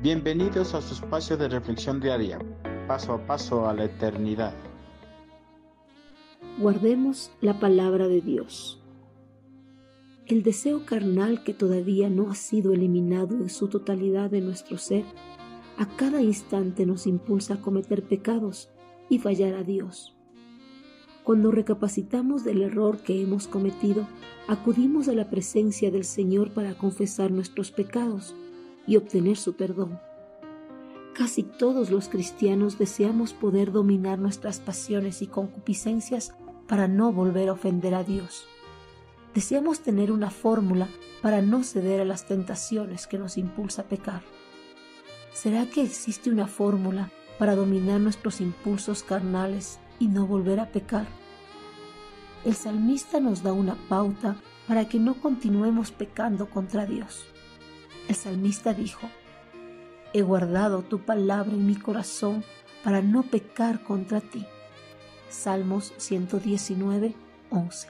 Bienvenidos a su espacio de reflexión diaria, paso a paso a la eternidad. Guardemos la palabra de Dios. El deseo carnal que todavía no ha sido eliminado en su totalidad de nuestro ser, a cada instante nos impulsa a cometer pecados y fallar a Dios. Cuando recapacitamos del error que hemos cometido, acudimos a la presencia del Señor para confesar nuestros pecados y obtener su perdón. Casi todos los cristianos deseamos poder dominar nuestras pasiones y concupiscencias para no volver a ofender a Dios. Deseamos tener una fórmula para no ceder a las tentaciones que nos impulsa a pecar. ¿Será que existe una fórmula para dominar nuestros impulsos carnales y no volver a pecar? El salmista nos da una pauta para que no continuemos pecando contra Dios. El salmista dijo, He guardado tu palabra en mi corazón para no pecar contra ti. Salmos 119, 11.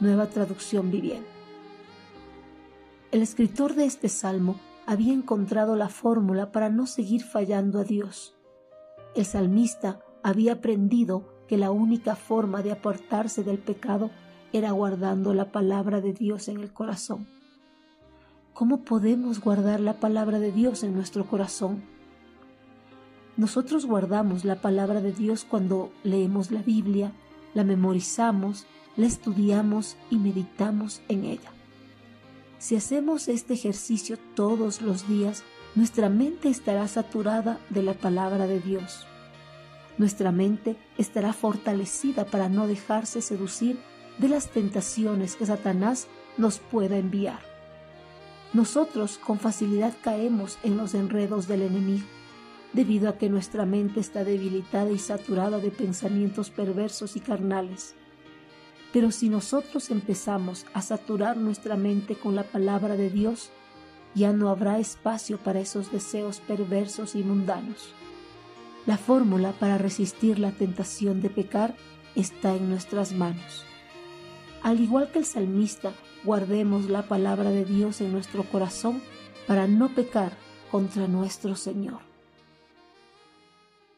Nueva traducción viviente. El escritor de este salmo había encontrado la fórmula para no seguir fallando a Dios. El salmista había aprendido que la única forma de apartarse del pecado era guardando la palabra de Dios en el corazón. ¿Cómo podemos guardar la palabra de Dios en nuestro corazón? Nosotros guardamos la palabra de Dios cuando leemos la Biblia, la memorizamos, la estudiamos y meditamos en ella. Si hacemos este ejercicio todos los días, nuestra mente estará saturada de la palabra de Dios. Nuestra mente estará fortalecida para no dejarse seducir de las tentaciones que Satanás nos pueda enviar. Nosotros con facilidad caemos en los enredos del enemigo, debido a que nuestra mente está debilitada y saturada de pensamientos perversos y carnales. Pero si nosotros empezamos a saturar nuestra mente con la palabra de Dios, ya no habrá espacio para esos deseos perversos y mundanos. La fórmula para resistir la tentación de pecar está en nuestras manos. Al igual que el salmista, guardemos la palabra de Dios en nuestro corazón para no pecar contra nuestro Señor.